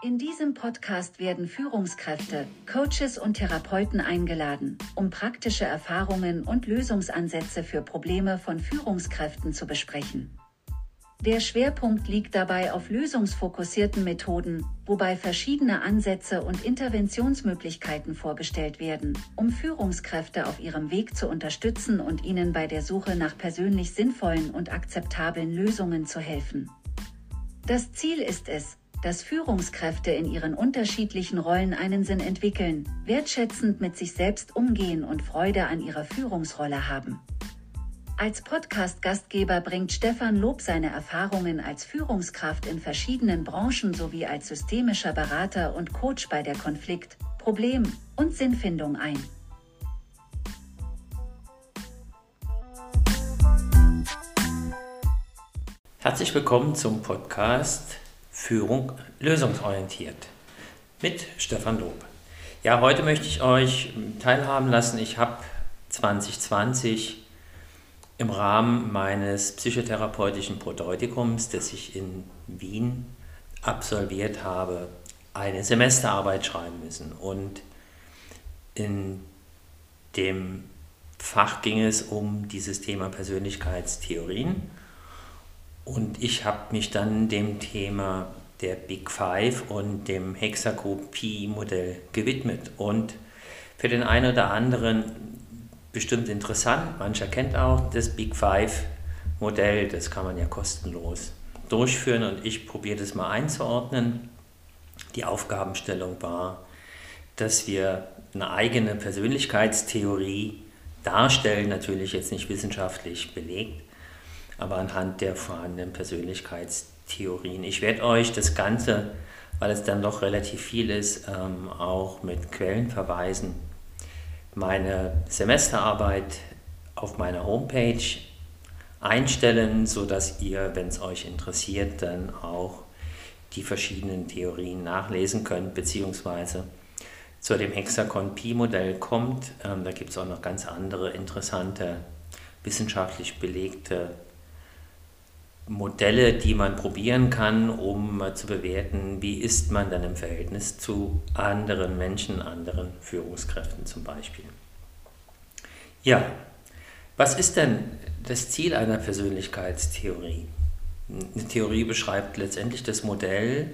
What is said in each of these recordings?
In diesem Podcast werden Führungskräfte, Coaches und Therapeuten eingeladen, um praktische Erfahrungen und Lösungsansätze für Probleme von Führungskräften zu besprechen. Der Schwerpunkt liegt dabei auf lösungsfokussierten Methoden, wobei verschiedene Ansätze und Interventionsmöglichkeiten vorgestellt werden, um Führungskräfte auf ihrem Weg zu unterstützen und ihnen bei der Suche nach persönlich sinnvollen und akzeptablen Lösungen zu helfen. Das Ziel ist es, dass Führungskräfte in ihren unterschiedlichen Rollen einen Sinn entwickeln, wertschätzend mit sich selbst umgehen und Freude an ihrer Führungsrolle haben. Als Podcast-Gastgeber bringt Stefan Lob seine Erfahrungen als Führungskraft in verschiedenen Branchen sowie als systemischer Berater und Coach bei der Konflikt-, Problem- und Sinnfindung ein. Herzlich willkommen zum Podcast Führung lösungsorientiert mit Stefan Lob. Ja, heute möchte ich euch teilhaben lassen. Ich habe 2020 im Rahmen meines psychotherapeutischen Proteudikums, das ich in Wien absolviert habe, eine Semesterarbeit schreiben müssen. Und in dem Fach ging es um dieses Thema Persönlichkeitstheorien. Und ich habe mich dann dem Thema der Big Five und dem Hexakopie-Modell gewidmet. Und für den einen oder anderen bestimmt interessant, mancher kennt auch das Big Five-Modell, das kann man ja kostenlos durchführen und ich probiere das mal einzuordnen. Die Aufgabenstellung war, dass wir eine eigene Persönlichkeitstheorie darstellen, natürlich jetzt nicht wissenschaftlich belegt, aber anhand der vorhandenen Persönlichkeitstheorien. Ich werde euch das Ganze, weil es dann doch relativ viel ist, ähm, auch mit Quellen verweisen. Meine Semesterarbeit auf meiner Homepage einstellen, sodass ihr, wenn es euch interessiert, dann auch die verschiedenen Theorien nachlesen könnt, beziehungsweise zu dem Hexagon-Pi-Modell kommt. Ähm, da gibt es auch noch ganz andere interessante, wissenschaftlich belegte Modelle, die man probieren kann, um zu bewerten, wie ist man dann im Verhältnis zu anderen Menschen, anderen Führungskräften zum Beispiel. Ja, was ist denn das Ziel einer Persönlichkeitstheorie? Eine Theorie beschreibt letztendlich das Modell,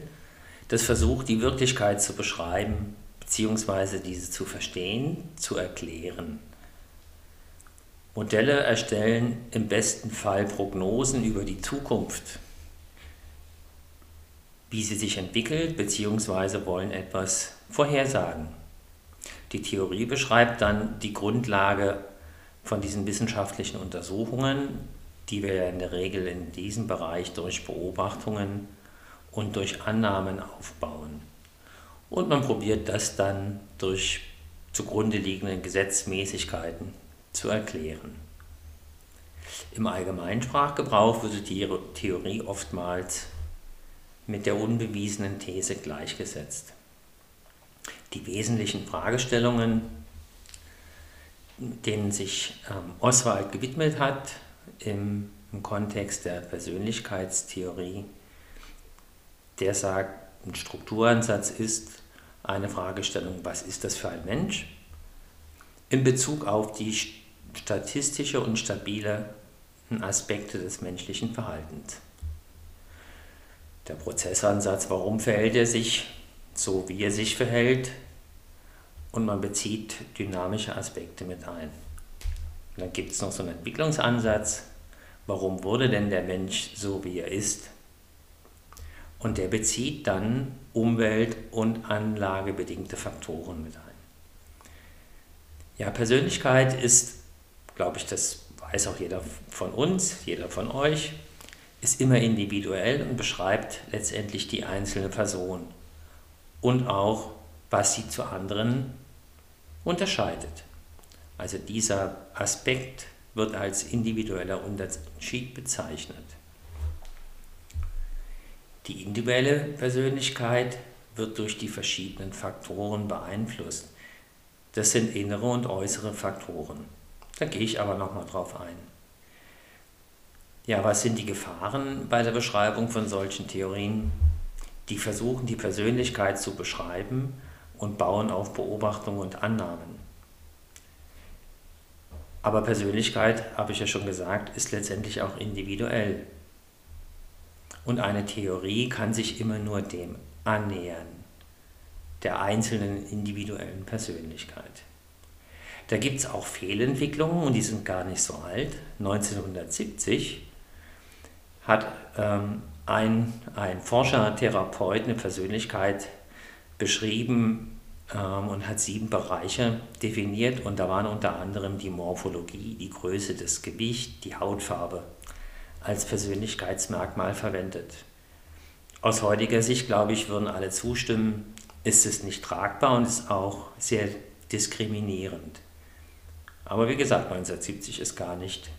das versucht, die Wirklichkeit zu beschreiben, beziehungsweise diese zu verstehen, zu erklären. Modelle erstellen im besten Fall Prognosen über die Zukunft, wie sie sich entwickelt, beziehungsweise wollen etwas vorhersagen. Die Theorie beschreibt dann die Grundlage von diesen wissenschaftlichen Untersuchungen, die wir in der Regel in diesem Bereich durch Beobachtungen und durch Annahmen aufbauen. Und man probiert das dann durch zugrunde liegende Gesetzmäßigkeiten zu erklären. Im allgemeinen Sprachgebrauch wird die Theorie oftmals mit der unbewiesenen These gleichgesetzt. Die wesentlichen Fragestellungen, denen sich ähm, Oswald gewidmet hat im, im Kontext der Persönlichkeitstheorie, der sagt, ein Strukturansatz ist eine Fragestellung, was ist das für ein Mensch? In Bezug auf die statistische und stabile Aspekte des menschlichen Verhaltens. Der Prozessansatz, warum verhält er sich so, wie er sich verhält, und man bezieht dynamische Aspekte mit ein. Und dann gibt es noch so einen Entwicklungsansatz, warum wurde denn der Mensch so, wie er ist? Und der bezieht dann umwelt- und anlagebedingte Faktoren mit ein. Ja, Persönlichkeit ist glaube ich, das weiß auch jeder von uns, jeder von euch, ist immer individuell und beschreibt letztendlich die einzelne Person und auch, was sie zu anderen unterscheidet. Also dieser Aspekt wird als individueller Unterschied bezeichnet. Die individuelle Persönlichkeit wird durch die verschiedenen Faktoren beeinflusst. Das sind innere und äußere Faktoren. Da gehe ich aber nochmal drauf ein. Ja, was sind die Gefahren bei der Beschreibung von solchen Theorien? die versuchen, die Persönlichkeit zu beschreiben und bauen auf Beobachtungen und Annahmen. Aber Persönlichkeit, habe ich ja schon gesagt, ist letztendlich auch individuell. Und eine Theorie kann sich immer nur dem annähern, der einzelnen individuellen Persönlichkeit. Da gibt es auch Fehlentwicklungen und die sind gar nicht so alt. 1970 hat ähm, ein, ein Forscher, Therapeut eine Persönlichkeit beschrieben ähm, und hat sieben Bereiche definiert und da waren unter anderem die Morphologie, die Größe, das Gewicht, die Hautfarbe als Persönlichkeitsmerkmal verwendet. Aus heutiger Sicht, glaube ich, würden alle zustimmen, ist es nicht tragbar und ist auch sehr diskriminierend. Aber wie gesagt, 1970 ist gar nicht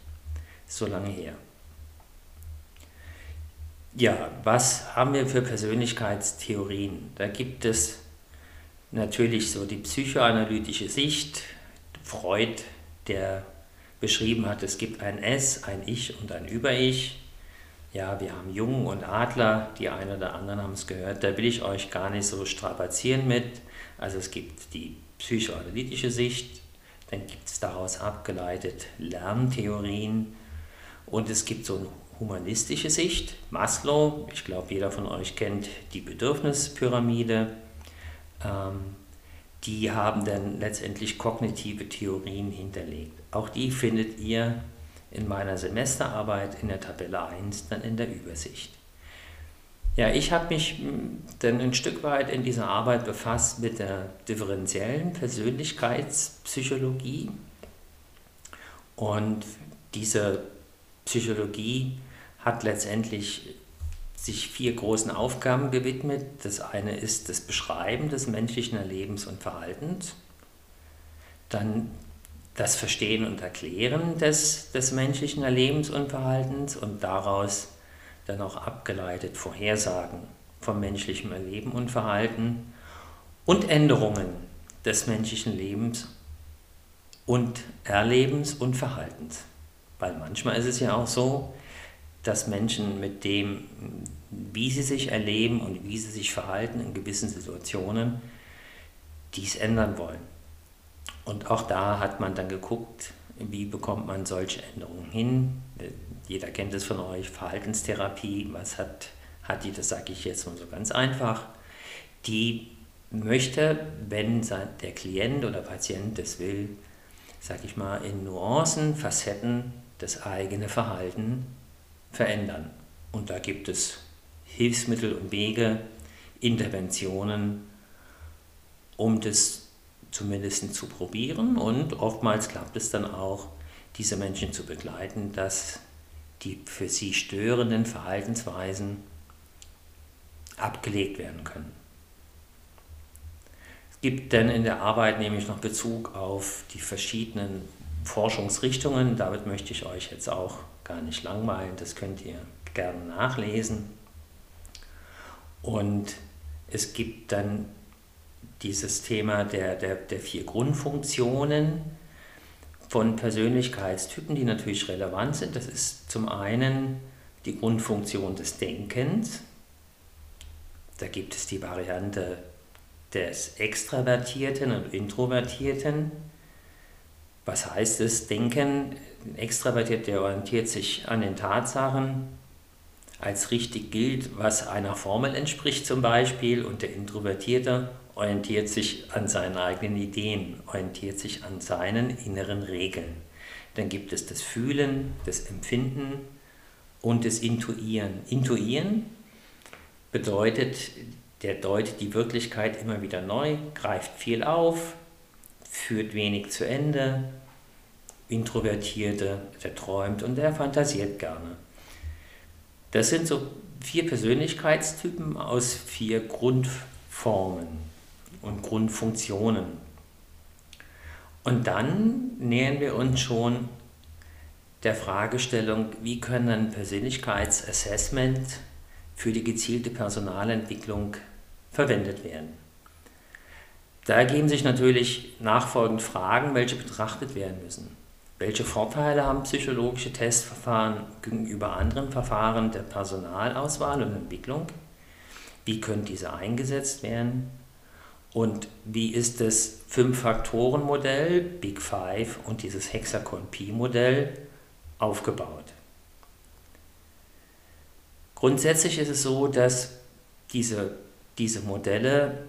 so lange her. Ja, was haben wir für Persönlichkeitstheorien? Da gibt es natürlich so die psychoanalytische Sicht. Freud, der beschrieben hat, es gibt ein Es, ein Ich und ein Über-Ich. Ja, wir haben Jungen und Adler, die einen oder anderen haben es gehört, da will ich euch gar nicht so strapazieren mit. Also es gibt die psychoanalytische Sicht, dann gibt es daraus abgeleitet Lerntheorien und es gibt so eine humanistische Sicht. Maslow, ich glaube, jeder von euch kennt die Bedürfnispyramide. Ähm, die haben dann letztendlich kognitive Theorien hinterlegt. Auch die findet ihr in meiner Semesterarbeit in der Tabelle 1 dann in der Übersicht. Ja, ich habe mich hm, dann ein Stück weit in dieser Arbeit befasst mit der differenziellen Persönlichkeitspsychologie. Und diese Psychologie hat letztendlich sich vier großen Aufgaben gewidmet. Das eine ist das Beschreiben des menschlichen Erlebens und Verhaltens, dann das Verstehen und Erklären des, des menschlichen Erlebens und Verhaltens und daraus dann auch abgeleitet Vorhersagen vom menschlichen Erleben und Verhalten und Änderungen des menschlichen Lebens und Erlebens und Verhaltens. Weil manchmal ist es ja auch so, dass Menschen mit dem, wie sie sich erleben und wie sie sich verhalten in gewissen Situationen, dies ändern wollen. Und auch da hat man dann geguckt, wie bekommt man solche Änderungen hin. Jeder kennt es von euch, Verhaltenstherapie, was hat, hat die, das sage ich jetzt mal so ganz einfach, die möchte, wenn der Klient oder Patient das will, sage ich mal, in Nuancen, Facetten das eigene Verhalten verändern. Und da gibt es Hilfsmittel und Wege, Interventionen, um das zumindest zu probieren. Und oftmals klappt es dann auch, diese Menschen zu begleiten, dass die für sie störenden Verhaltensweisen abgelegt werden können. Es gibt dann in der Arbeit nämlich noch Bezug auf die verschiedenen Forschungsrichtungen. Damit möchte ich euch jetzt auch gar nicht langweilen, das könnt ihr gerne nachlesen. Und es gibt dann dieses Thema der, der, der vier Grundfunktionen von Persönlichkeitstypen, die natürlich relevant sind. Das ist zum einen die Grundfunktion des Denkens. Da gibt es die Variante des Extravertierten und Introvertierten. Was heißt es? Denken, ein Extravertiert, der orientiert sich an den Tatsachen, als richtig gilt, was einer Formel entspricht zum Beispiel, und der Introvertierte orientiert sich an seinen eigenen Ideen, orientiert sich an seinen inneren Regeln. Dann gibt es das Fühlen, das Empfinden und das Intuieren. Intuieren bedeutet, der deutet die Wirklichkeit immer wieder neu, greift viel auf, führt wenig zu Ende. Introvertierte, der träumt und der fantasiert gerne. Das sind so vier Persönlichkeitstypen aus vier Grundformen und Grundfunktionen. Und dann nähern wir uns schon der Fragestellung, wie können ein Persönlichkeitsassessment für die gezielte Personalentwicklung verwendet werden. Da ergeben sich natürlich nachfolgend Fragen, welche betrachtet werden müssen. Welche Vorteile haben psychologische Testverfahren gegenüber anderen Verfahren der Personalauswahl und Entwicklung? wie können diese eingesetzt werden und wie ist das Fünf-Faktoren-Modell, Big Five und dieses Hexagon-Pi-Modell aufgebaut. Grundsätzlich ist es so, dass diese, diese Modelle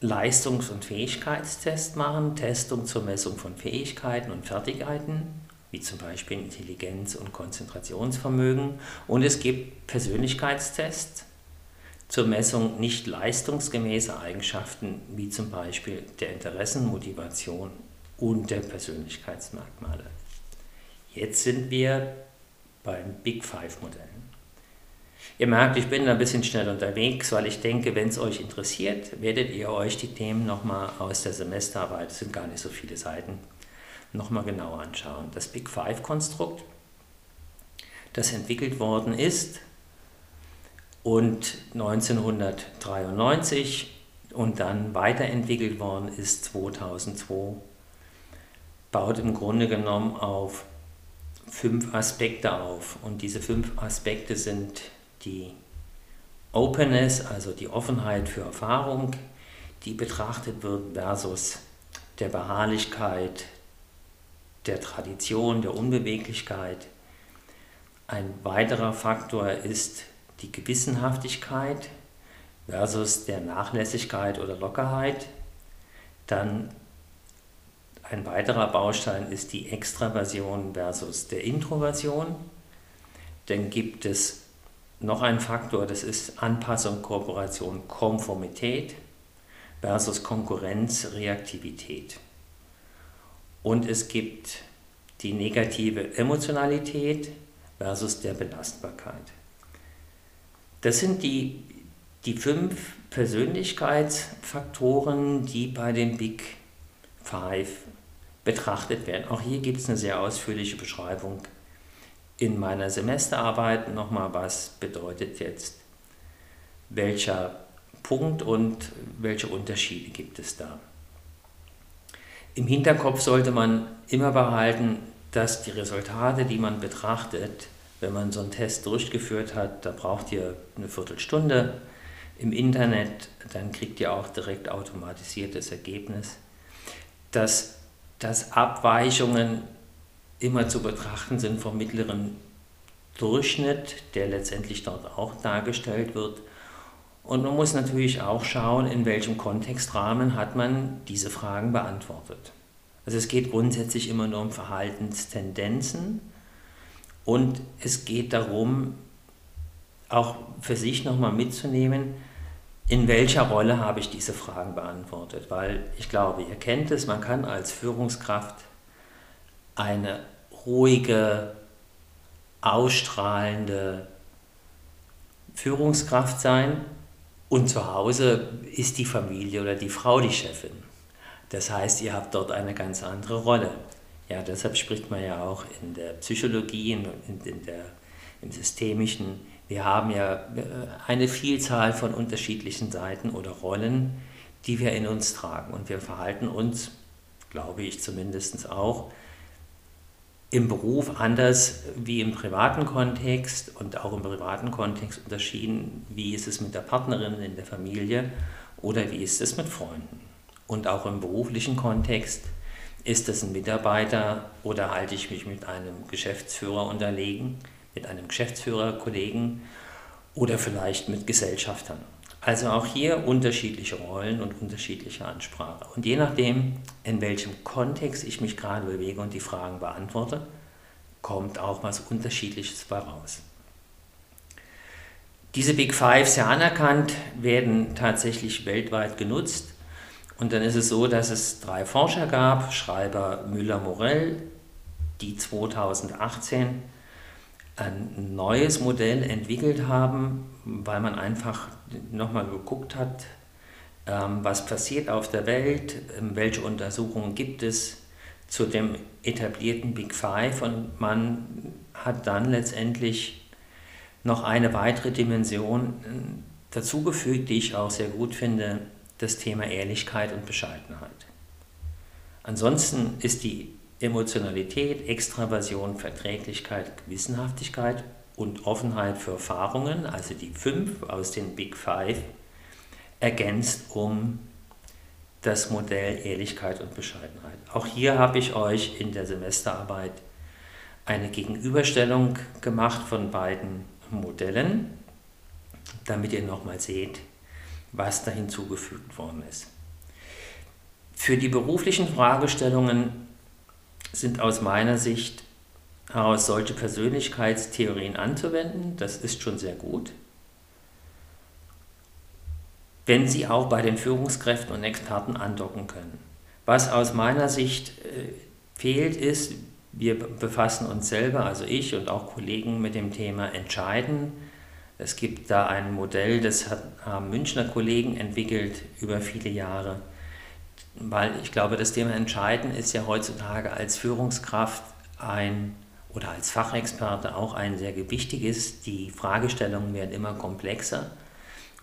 Leistungs- und Fähigkeitstests machen, Testung zur Messung von Fähigkeiten und Fertigkeiten, wie zum Beispiel Intelligenz und Konzentrationsvermögen. Und es gibt Persönlichkeitstests zur Messung nicht leistungsgemäßer Eigenschaften, wie zum Beispiel der Interessen, Motivation und der Persönlichkeitsmerkmale. Jetzt sind wir beim Big Five Modell. Ihr merkt, ich bin ein bisschen schnell unterwegs, weil ich denke, wenn es euch interessiert, werdet ihr euch die Themen nochmal aus der Semesterarbeit, es sind gar nicht so viele Seiten, nochmal genauer anschauen. Das Big Five-Konstrukt, das entwickelt worden ist und 1993 und dann weiterentwickelt worden ist 2002, baut im Grunde genommen auf fünf Aspekte auf. Und diese fünf Aspekte sind die Openness, also die Offenheit für Erfahrung, die betrachtet wird versus der Beharrlichkeit, der Tradition, der Unbeweglichkeit. Ein weiterer Faktor ist die Gewissenhaftigkeit versus der Nachlässigkeit oder Lockerheit. Dann ein weiterer Baustein ist die Extraversion versus der Introversion. Dann gibt es noch ein Faktor, das ist Anpassung, Kooperation, Konformität versus Konkurrenz, Reaktivität. Und es gibt die negative Emotionalität versus der Belastbarkeit. Das sind die, die fünf Persönlichkeitsfaktoren, die bei den Big Five betrachtet werden. Auch hier gibt es eine sehr ausführliche Beschreibung in meiner Semesterarbeit nochmal, was bedeutet jetzt welcher Punkt und welche Unterschiede gibt es da. Im Hinterkopf sollte man immer behalten, dass die Resultate, die man betrachtet, wenn man so einen Test durchgeführt hat, da braucht ihr eine Viertelstunde im Internet, dann kriegt ihr auch direkt automatisiertes Ergebnis, dass, dass Abweichungen immer zu betrachten sind vom mittleren Durchschnitt, der letztendlich dort auch dargestellt wird. Und man muss natürlich auch schauen, in welchem Kontextrahmen hat man diese Fragen beantwortet. Also es geht grundsätzlich immer nur um Verhaltenstendenzen und es geht darum, auch für sich nochmal mitzunehmen, in welcher Rolle habe ich diese Fragen beantwortet. Weil ich glaube, ihr kennt es, man kann als Führungskraft eine ruhige, ausstrahlende Führungskraft sein und zu Hause ist die Familie oder die Frau die Chefin. Das heißt, ihr habt dort eine ganz andere Rolle. Ja, deshalb spricht man ja auch in der Psychologie, in, in der, im Systemischen, wir haben ja äh, eine Vielzahl von unterschiedlichen Seiten oder Rollen, die wir in uns tragen. Und wir verhalten uns, glaube ich zumindest auch, im Beruf anders wie im privaten Kontext und auch im privaten Kontext unterschieden, wie ist es mit der Partnerin in der Familie oder wie ist es mit Freunden. Und auch im beruflichen Kontext ist es ein Mitarbeiter oder halte ich mich mit einem Geschäftsführer unterlegen, mit einem Geschäftsführerkollegen oder vielleicht mit Gesellschaftern. Also auch hier unterschiedliche Rollen und unterschiedliche Ansprache. Und je nachdem, in welchem Kontext ich mich gerade bewege und die Fragen beantworte, kommt auch was Unterschiedliches bei raus. Diese Big Five, sehr anerkannt, werden tatsächlich weltweit genutzt. Und dann ist es so, dass es drei Forscher gab, Schreiber Müller-Morell, die 2018 ein neues Modell entwickelt haben, weil man einfach nochmal geguckt hat, ähm, was passiert auf der Welt, ähm, welche Untersuchungen gibt es zu dem etablierten Big Five. Und man hat dann letztendlich noch eine weitere Dimension äh, dazugefügt, die ich auch sehr gut finde, das Thema Ehrlichkeit und Bescheidenheit. Ansonsten ist die Emotionalität, Extraversion, Verträglichkeit, Gewissenhaftigkeit und Offenheit für Erfahrungen, also die fünf aus den Big Five, ergänzt um das Modell Ehrlichkeit und Bescheidenheit. Auch hier habe ich euch in der Semesterarbeit eine Gegenüberstellung gemacht von beiden Modellen, damit ihr nochmal seht, was da hinzugefügt worden ist. Für die beruflichen Fragestellungen sind aus meiner Sicht heraus solche Persönlichkeitstheorien anzuwenden. Das ist schon sehr gut. Wenn sie auch bei den Führungskräften und Experten andocken können. Was aus meiner Sicht äh, fehlt, ist, wir befassen uns selber, also ich und auch Kollegen, mit dem Thema Entscheiden. Es gibt da ein Modell, das haben Münchner Kollegen entwickelt über viele Jahre, weil ich glaube, das Thema Entscheiden ist ja heutzutage als Führungskraft ein oder als Fachexperte auch ein sehr wichtiges. Die Fragestellungen werden immer komplexer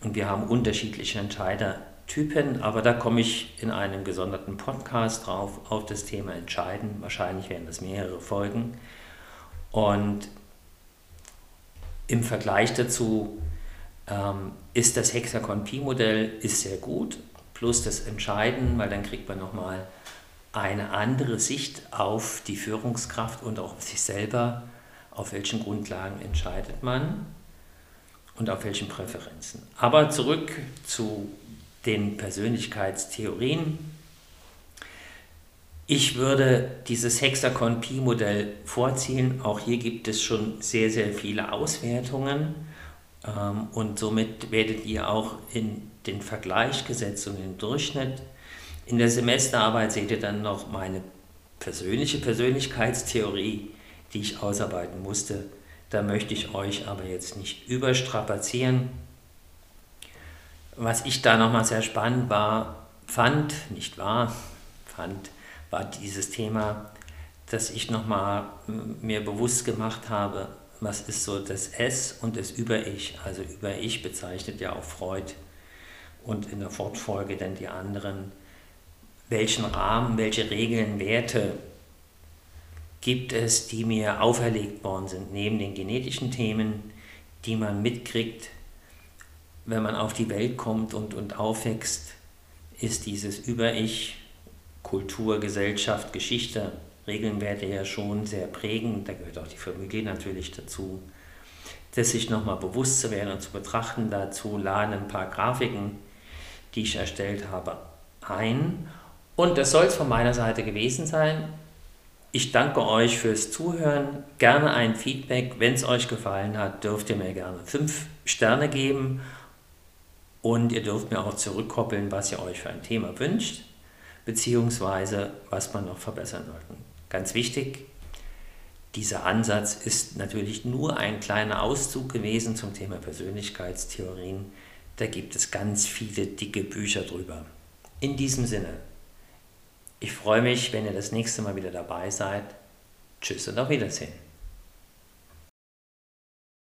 und wir haben unterschiedliche Entscheidertypen, aber da komme ich in einem gesonderten Podcast drauf auf das Thema Entscheiden. Wahrscheinlich werden das mehrere Folgen. Und im Vergleich dazu ähm, ist das Hexagon-Pi-Modell sehr gut, plus das Entscheiden, weil dann kriegt man nochmal eine andere Sicht auf die Führungskraft und auch auf sich selber, auf welchen Grundlagen entscheidet man und auf welchen Präferenzen. Aber zurück zu den Persönlichkeitstheorien. Ich würde dieses Hexagon-Pi-Modell vorziehen. Auch hier gibt es schon sehr, sehr viele Auswertungen ähm, und somit werdet ihr auch in den Vergleich gesetzt und den Durchschnitt in der Semesterarbeit seht ihr dann noch meine persönliche Persönlichkeitstheorie, die ich ausarbeiten musste. Da möchte ich euch aber jetzt nicht überstrapazieren. Was ich da nochmal sehr spannend war, fand, nicht wahr, fand, war dieses Thema, dass ich nochmal mir bewusst gemacht habe, was ist so das S und das Über-Ich. Also Über-Ich bezeichnet ja auch Freud. Und in der Fortfolge dann die anderen. Welchen Rahmen, welche Regeln, Werte gibt es, die mir auferlegt worden sind, neben den genetischen Themen, die man mitkriegt, wenn man auf die Welt kommt und, und aufwächst, ist dieses Über-Ich, Kultur, Gesellschaft, Geschichte, Regeln, ja schon sehr prägend, da gehört auch die Familie natürlich dazu. Das sich nochmal bewusst zu werden und zu betrachten, dazu laden ein paar Grafiken, die ich erstellt habe, ein und das soll es von meiner Seite gewesen sein. Ich danke euch fürs Zuhören. Gerne ein Feedback. Wenn es euch gefallen hat, dürft ihr mir gerne fünf Sterne geben. Und ihr dürft mir auch zurückkoppeln, was ihr euch für ein Thema wünscht, beziehungsweise was man noch verbessern sollte. Ganz wichtig, dieser Ansatz ist natürlich nur ein kleiner Auszug gewesen zum Thema Persönlichkeitstheorien. Da gibt es ganz viele dicke Bücher drüber. In diesem Sinne, ich freue mich, wenn ihr das nächste Mal wieder dabei seid. Tschüss und auf Wiedersehen.